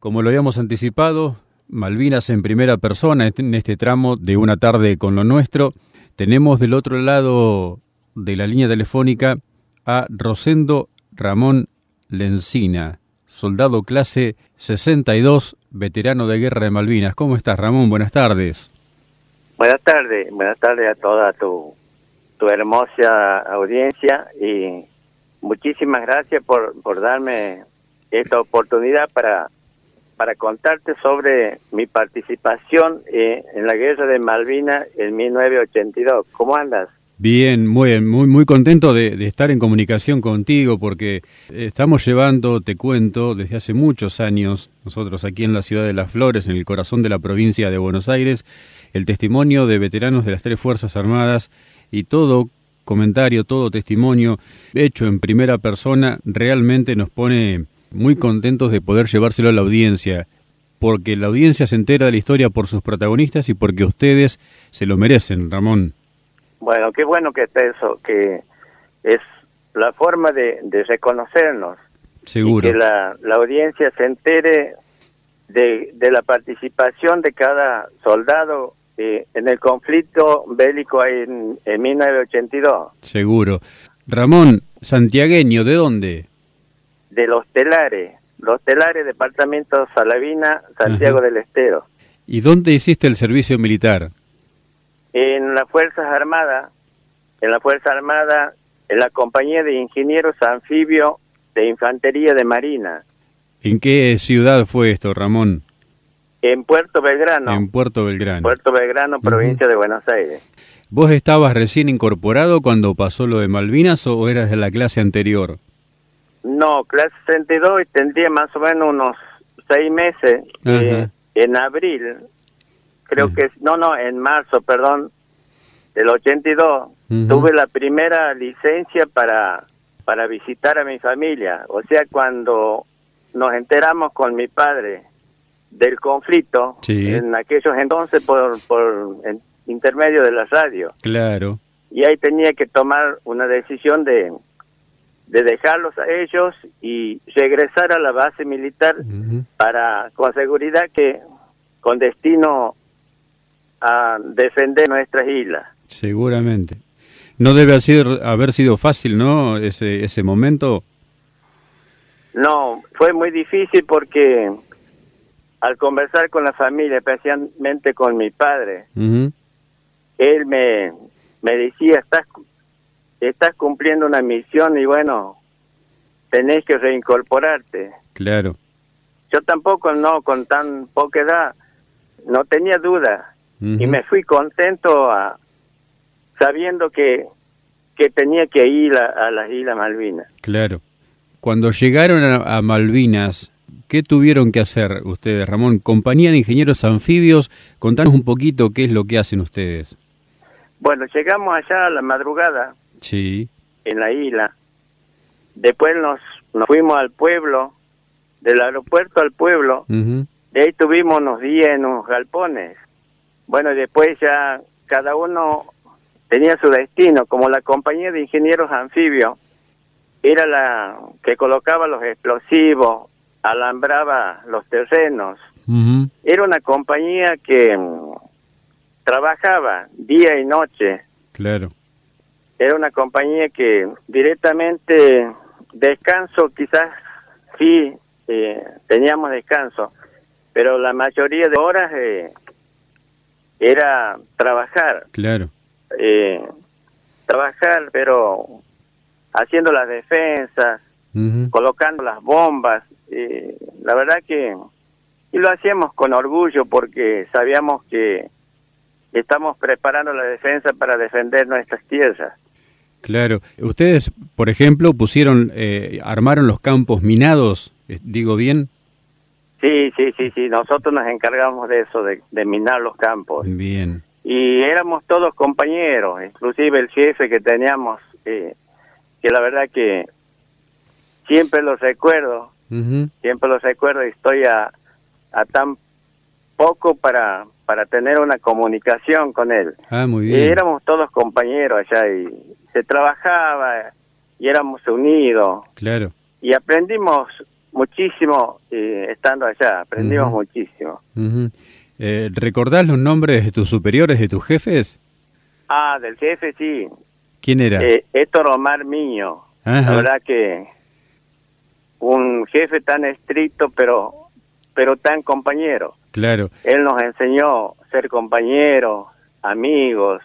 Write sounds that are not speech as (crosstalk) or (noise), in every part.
Como lo habíamos anticipado, Malvinas en primera persona en este tramo de una tarde con lo nuestro. Tenemos del otro lado de la línea telefónica a Rosendo Ramón Lencina, soldado clase 62, veterano de guerra de Malvinas. ¿Cómo estás, Ramón? Buenas tardes. Buenas tardes, buenas tardes a toda tu, tu hermosa audiencia y muchísimas gracias por, por darme esta oportunidad para para contarte sobre mi participación eh, en la guerra de Malvinas en 1982. ¿Cómo andas? Bien, muy, muy, muy contento de, estar en comunicación contigo porque estamos llevando, te cuento, desde hace muchos años, nosotros aquí en la ciudad de Las Flores, en el corazón de la provincia de Buenos Aires, el testimonio de veteranos de las tres Fuerzas Armadas y todo comentario, todo testimonio hecho en primera persona realmente nos pone muy contentos de poder llevárselo a la audiencia, porque la audiencia se entera de la historia por sus protagonistas y porque ustedes se lo merecen, Ramón. Bueno, qué bueno que está eso, que es la forma de, reconocernos. Seguro. que la, la audiencia se entere de, de la participación de cada soldado eh, en el conflicto bélico en, en 1982. Seguro. Ramón, santiagueño, ¿de dónde? De Los Telares, Los Telares, Departamento Salavina, Santiago del Estero. ¿Y dónde hiciste el servicio militar? En las Fuerzas Armadas, en la Fuerza Armada, en la Compañía de Ingenieros Anfibio de Infantería de Marina. ¿En qué ciudad fue esto, Ramón? En Puerto Belgrano. En Puerto Belgrano. Puerto Belgrano, provincia de Buenos Aires. ¿Vos estabas recién incorporado cuando pasó lo de Malvinas o eras de la clase anterior? No, clase 62 tendría más o menos unos seis meses. Eh, en abril, creo que, no, no, en marzo, perdón, del 82, tuve la primera licencia para, para visitar a mi familia. O sea, cuando nos enteramos con mi padre del conflicto, en aquellos entonces por, por intermedio de la radio. Claro. Y ahí tenía que tomar una decisión de de dejarlos a ellos y regresar a la base militar para con seguridad que con destino a defender nuestras islas. Seguramente. No debe haber, sido fácil, ¿no? Ese, ese momento. No, fue muy difícil porque al conversar con la familia, especialmente con mi padre, él me, me decía, estás estás cumpliendo una misión y bueno, tenés que reincorporarte. Claro. Yo tampoco, no, con tan poca edad, no tenía duda y me fui contento a, sabiendo que, que tenía que ir a, las Islas Malvinas. Claro. Cuando llegaron a, Malvinas, ¿qué tuvieron que hacer ustedes, Ramón? Compañía de Ingenieros Anfibios, contanos un poquito qué es lo que hacen ustedes. Bueno, llegamos allá a la madrugada, Sí. En la isla. Después nos, nos fuimos al pueblo, del aeropuerto al pueblo. De ahí tuvimos unos días en unos galpones. Bueno, después ya cada uno tenía su destino, como la compañía de ingenieros anfibios era la que colocaba los explosivos, alambraba los terrenos. Era una compañía que trabajaba día y noche. Claro era una compañía que directamente descanso quizás sí eh, teníamos descanso pero la mayoría de horas eh, era trabajar. Claro. Eh, trabajar pero haciendo las defensas colocando las bombas la verdad que y lo hacíamos con orgullo porque sabíamos que estamos preparando la defensa para defender nuestras tierras Claro. Ustedes, por ejemplo, pusieron, eh, armaron los campos minados, eh, digo bien. Sí, sí, sí, sí. Nosotros nos encargamos de eso, de, minar los campos. Bien. Y éramos todos compañeros, inclusive el jefe que teníamos, eh, que la verdad que siempre lo recuerdo, siempre lo recuerdo y estoy a, a tan poco para para tener una comunicación con él. Ah, muy bien. Y éramos todos compañeros allá y se trabajaba y éramos unidos. Claro. Y aprendimos muchísimo eh, estando allá, aprendimos muchísimo. eh, ¿Recordás los nombres de tus superiores, de tus jefes? Ah, del jefe sí. ¿Quién era? Eh, Héctor Omar Miño. La verdad que un jefe tan estricto, pero, pero tan compañero. Claro. Él nos enseñó ser compañeros, amigos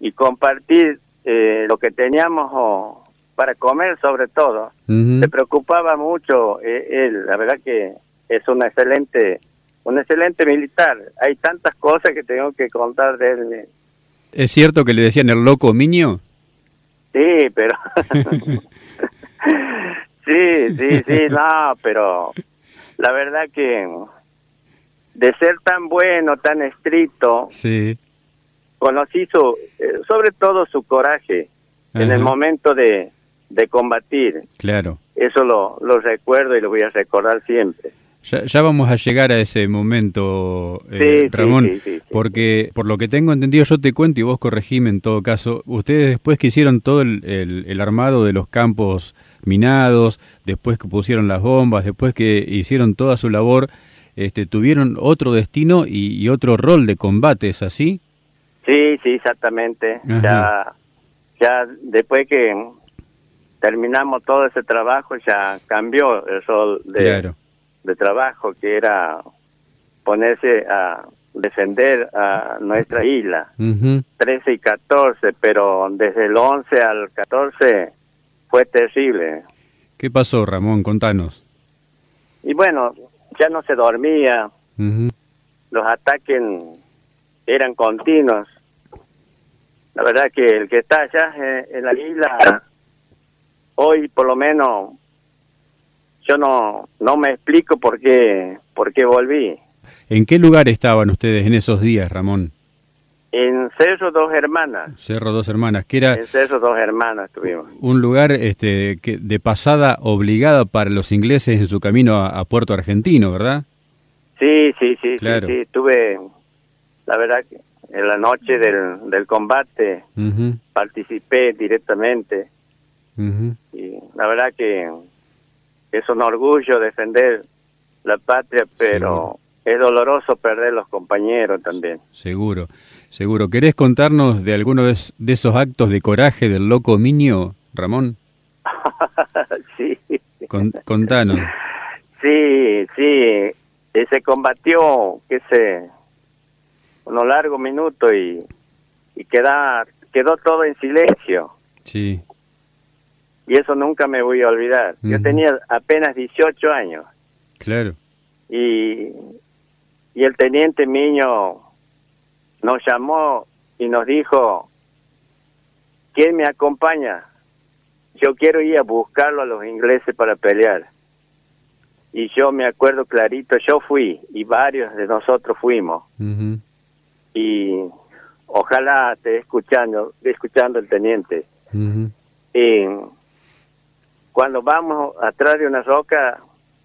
y compartir eh, lo que teníamos para comer sobre todo. Se preocupaba mucho eh, él, la verdad que es un excelente, un excelente militar. Hay tantas cosas que tengo que contar de él. ¿Es cierto que le decían el loco Miño? Sí, pero... (laughs) sí, sí, sí, no, pero la verdad que de ser tan bueno, tan estricto, sí. conocí su, eh, sobre todo su coraje en el momento de, de combatir. Claro. Eso lo, lo recuerdo y lo voy a recordar siempre. Ya, vamos a llegar a ese momento, eh, Ramón, porque por lo que tengo entendido, yo te cuento y vos corregime en todo caso, ustedes después que hicieron todo el, el, armado de los campos minados, después que pusieron las bombas, después que hicieron toda su labor, este, tuvieron otro destino y, otro rol de combate, ¿es así? Sí, sí, exactamente. Ya, ya después que terminamos todo ese trabajo, ya cambió el rol de, de trabajo, que era ponerse a defender a nuestra isla. 13 y 14, pero desde el 11 al 14 fue terrible. ¿Qué pasó, Ramón? Contanos. Y bueno, ya no se dormía, los ataques eran continuos. La verdad que el que está allá en la isla, hoy por lo menos, yo no, no me explico por qué, por qué volví. ¿En qué lugar estaban ustedes en esos días, Ramón? En Cerro Dos Hermanas. Cerro Dos Hermanas, que era... En Cerro Dos Hermanas estuvimos. Un lugar este, que de pasada obligada para los ingleses en su camino a, Puerto Argentino, ¿verdad? Sí, sí, sí, claro. sí, Estuve, la verdad, que en la noche del, del combate participé directamente. Y la verdad que es un orgullo defender la patria, pero es doloroso perder los compañeros también. Seguro. Seguro. ¿Querés contarnos de alguno de, esos actos de coraje del loco Miño, Ramón? (laughs) sí. contanos. Sí, sí. Se combatió, qué sé, unos largos minutos y, y queda, quedó todo en silencio. Sí. Y eso nunca me voy a olvidar. Yo tenía apenas 18 años. Claro. Y, y el teniente Miño nos llamó y nos dijo, ¿quién me acompaña? Yo quiero ir a buscarlo a los ingleses para pelear. Y yo me acuerdo clarito, yo fui y varios de nosotros fuimos. Y ojalá esté escuchando, escuchando el teniente. y cuando vamos atrás de una roca,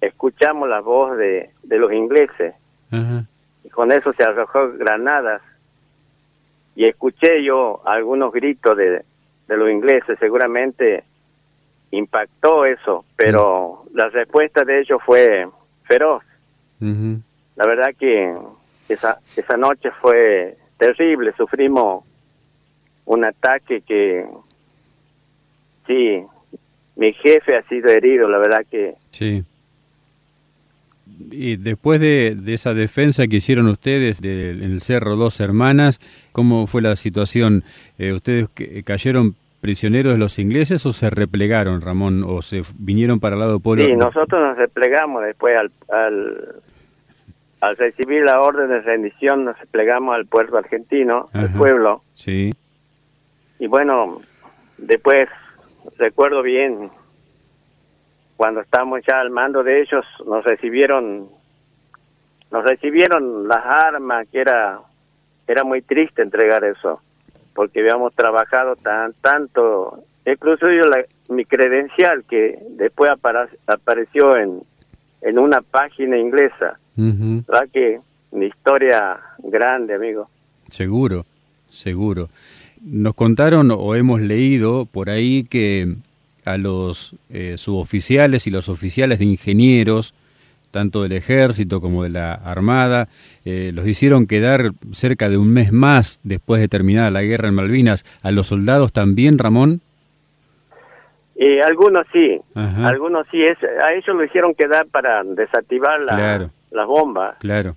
escuchamos la voz de, de los ingleses. Y con eso se arrojó granadas y escuché yo algunos gritos de, de los ingleses, seguramente impactó eso, pero la respuesta de ellos fue feroz. La verdad que esa, esa noche fue terrible, sufrimos un ataque que, sí, mi jefe ha sido herido, la verdad que... Sí. Y después de, esa defensa que hicieron ustedes en el Cerro Dos Hermanas, ¿cómo fue la situación? Eh, ¿Ustedes cayeron prisioneros de los ingleses o se replegaron, Ramón, o se vinieron para el lado polo? Sí, nosotros nos replegamos después al, al, recibir la orden de rendición, nos replegamos al puerto argentino, al pueblo. Sí. Y bueno, después recuerdo bien cuando estábamos ya al mando de ellos, nos recibieron, nos recibieron las armas, que era, era muy triste entregar eso, porque habíamos trabajado tan, tanto, incluso yo la, mi credencial que después apareció en, en una página inglesa, ¿verdad que mi historia grande, amigo? Seguro, seguro. Nos contaron o hemos leído por ahí que a los eh, suboficiales y los oficiales de ingenieros, tanto del ejército como de la armada, eh, los hicieron quedar cerca de un mes más después de terminada la guerra en Malvinas. ¿A los soldados también, Ramón? Eh, algunos sí, algunos sí, es, a ellos lo hicieron quedar para desactivar la, las bombas. Claro.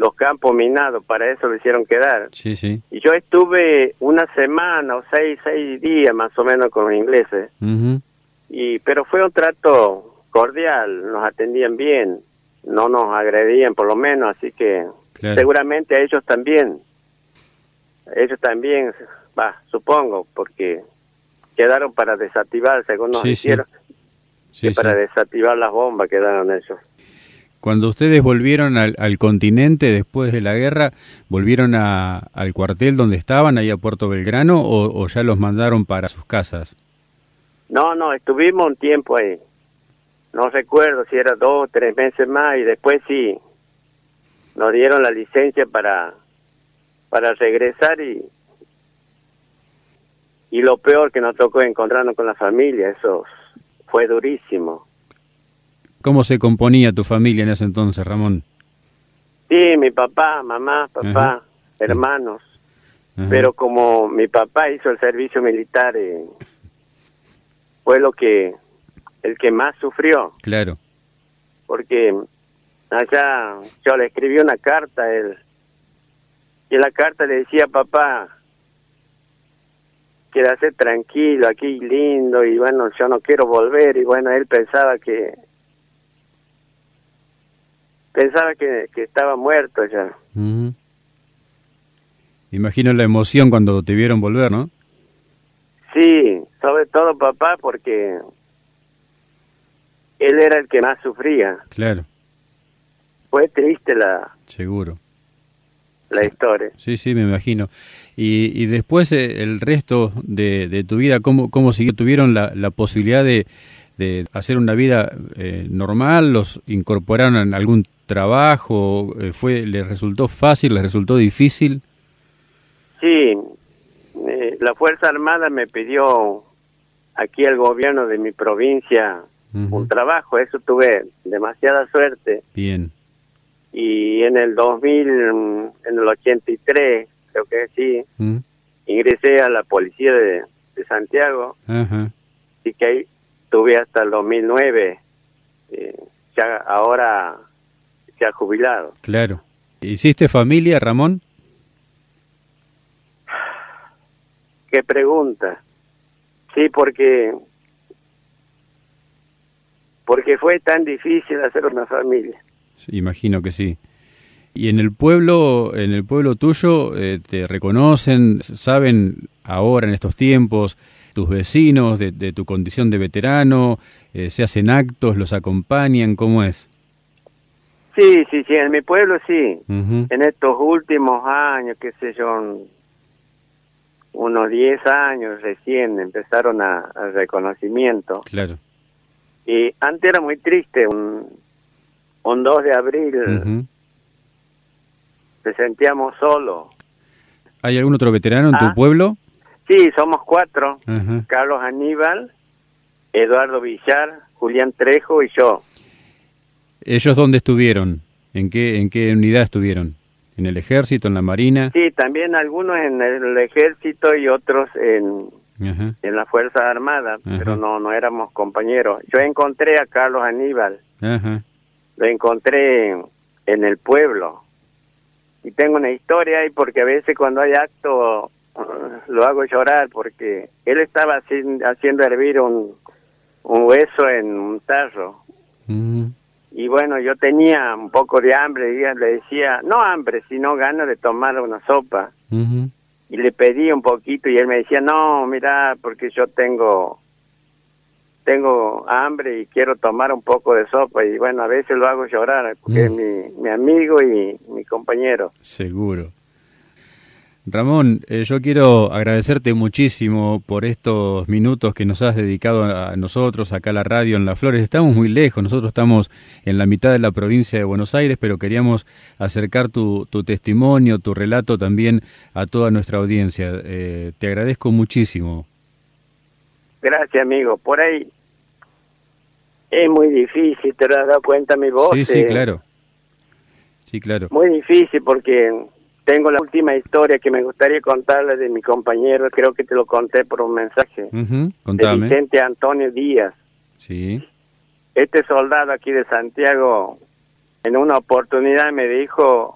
Los campos minados, para eso lo hicieron quedar. Sí, sí. Y yo estuve una semana o seis, seis días más o menos con los ingleses. y Pero fue un trato cordial, nos atendían bien, no nos agredían por lo menos, así que seguramente a ellos también. Ellos también, va, supongo, porque quedaron para desactivar, según nos dijeron, para desactivar las bombas quedaron ellos. Cuando ustedes volvieron al, continente después de la guerra, ¿volvieron a, al cuartel donde estaban, ahí a Puerto Belgrano, o, ya los mandaron para sus casas? No, no, estuvimos un tiempo ahí. No recuerdo si era dos o tres meses más y después sí, nos dieron la licencia para, para regresar y, y lo peor que nos tocó encontrarnos con la familia, eso fue durísimo. ¿Cómo se componía tu familia en ese entonces, Ramón? Sí, mi papá, mamá, papá, hermanos. Pero como mi papá hizo el servicio militar, eh, fue lo que el que más sufrió. Claro. Porque allá yo le escribí una carta a él y en la carta le decía papá quédate tranquilo, aquí lindo, y bueno, yo no quiero volver, y bueno, él pensaba que, pensaba que, estaba muerto ya. Imagino la emoción cuando te vieron volver, ¿no? Sí, sobre todo papá, porque él era el que más sufría. Claro. Fue triste la... Seguro. La historia. Sí, sí, me imagino. Y, después eh, el resto de, tu vida, ¿cómo, cómo siguió? ¿Tuvieron la, posibilidad de, hacer una vida eh, normal? ¿Los incorporaron en algún trabajo? Eh, fue ¿Les resultó fácil? ¿Les resultó difícil? Sí, la Fuerza Armada me pidió aquí el gobierno de mi provincia un trabajo, eso tuve demasiada suerte. Bien. Y en el 2000, en el 83, creo que sí, ingresé a la policía de, Santiago y que ahí tuve hasta el 2009, eh, ya ahora ha jubilado. Claro. ¿Hiciste familia, Ramón? Qué pregunta. Sí, porque porque fue tan difícil hacer una familia. imagino que sí. Y en el pueblo, en el pueblo tuyo, eh, te reconocen, saben ahora en estos tiempos tus vecinos de, tu condición de veterano, eh, se hacen actos, los acompañan, ¿cómo es? Sí, sí, sí, en mi pueblo sí. En estos últimos años, qué sé yo, unos 10 años recién empezaron a, reconocimiento. Claro. Y antes era muy triste, un, un 2 de abril se sentíamos solos. ¿Hay algún otro veterano en tu ah. pueblo? Sí, somos cuatro. Carlos Aníbal, Eduardo Villar, Julián Trejo y yo. ¿Ellos dónde estuvieron? ¿En qué, en qué unidad estuvieron? ¿En el ejército, en la marina? Sí, también algunos en el ejército y otros en, en la Fuerza Armada, pero no, no éramos compañeros. Yo encontré a Carlos Aníbal. Lo encontré en el pueblo y tengo una historia ahí porque a veces cuando hay acto uh, lo hago llorar porque él estaba haciendo hervir un, un hueso en un tarro mm. Y bueno yo tenía un poco de hambre y le decía no hambre sino ganas de tomar una sopa y le pedí un poquito y él me decía no mira porque yo tengo tengo hambre y quiero tomar un poco de sopa y bueno, a veces lo hago llorar porque es mm. mi, amigo y mi compañero. Seguro. Ramón, eh, yo quiero agradecerte muchísimo por estos minutos que nos has dedicado a nosotros acá a la radio en Las Flores. Estamos muy lejos, nosotros estamos en la mitad de la provincia de Buenos Aires, pero queríamos acercar tu, tu testimonio, tu relato también a toda nuestra audiencia. Eh, te agradezco muchísimo. Gracias, amigo. Por ahí es muy difícil, te lo has dado cuenta mi voz. Sí, sí, claro. Sí, claro. Muy difícil porque tengo la última historia que me gustaría contarle de mi compañero, creo que te lo conté por un mensaje. De Vicente Antonio Díaz. Sí. Este soldado aquí de Santiago, en una oportunidad me dijo,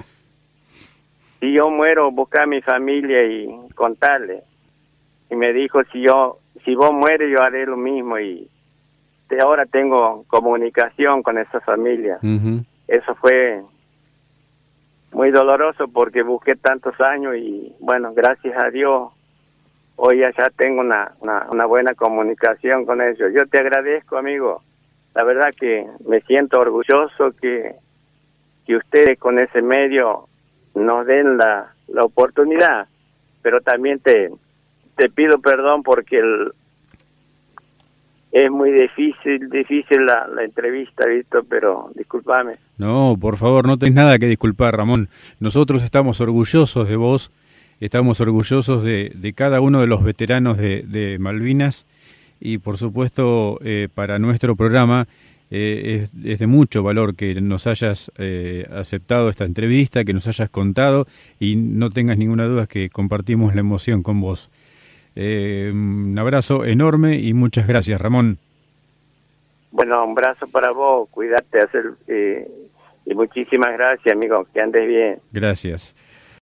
si yo muero, busca a mi familia y contarle. Y me dijo, si yo, si vos mueres, yo haré lo mismo. Y ahora tengo comunicación con esa familia. Eso fue muy doloroso porque busqué tantos años y bueno, gracias a Dios hoy ya tengo una, una, buena comunicación con ellos. Yo te agradezco, amigo. La verdad que me siento orgulloso que, que ustedes con ese medio nos den la, la oportunidad, pero también te, te pido perdón porque el, es muy difícil, difícil la, la entrevista, visto, pero discúlpame. No, por favor, no tenés nada que disculpar, Ramón. Nosotros estamos orgullosos de vos, estamos orgullosos de, cada uno de los veteranos de, Malvinas y, por supuesto, eh, para nuestro programa eh, es, de mucho valor que nos hayas eh, aceptado esta entrevista, que nos hayas contado y no tengas ninguna duda que compartimos la emoción con vos. Un abrazo enorme y muchas gracias, Ramón. Bueno, un abrazo para vos, cuídate hacer, eh, y muchísimas gracias, amigo, que andes bien. Gracias.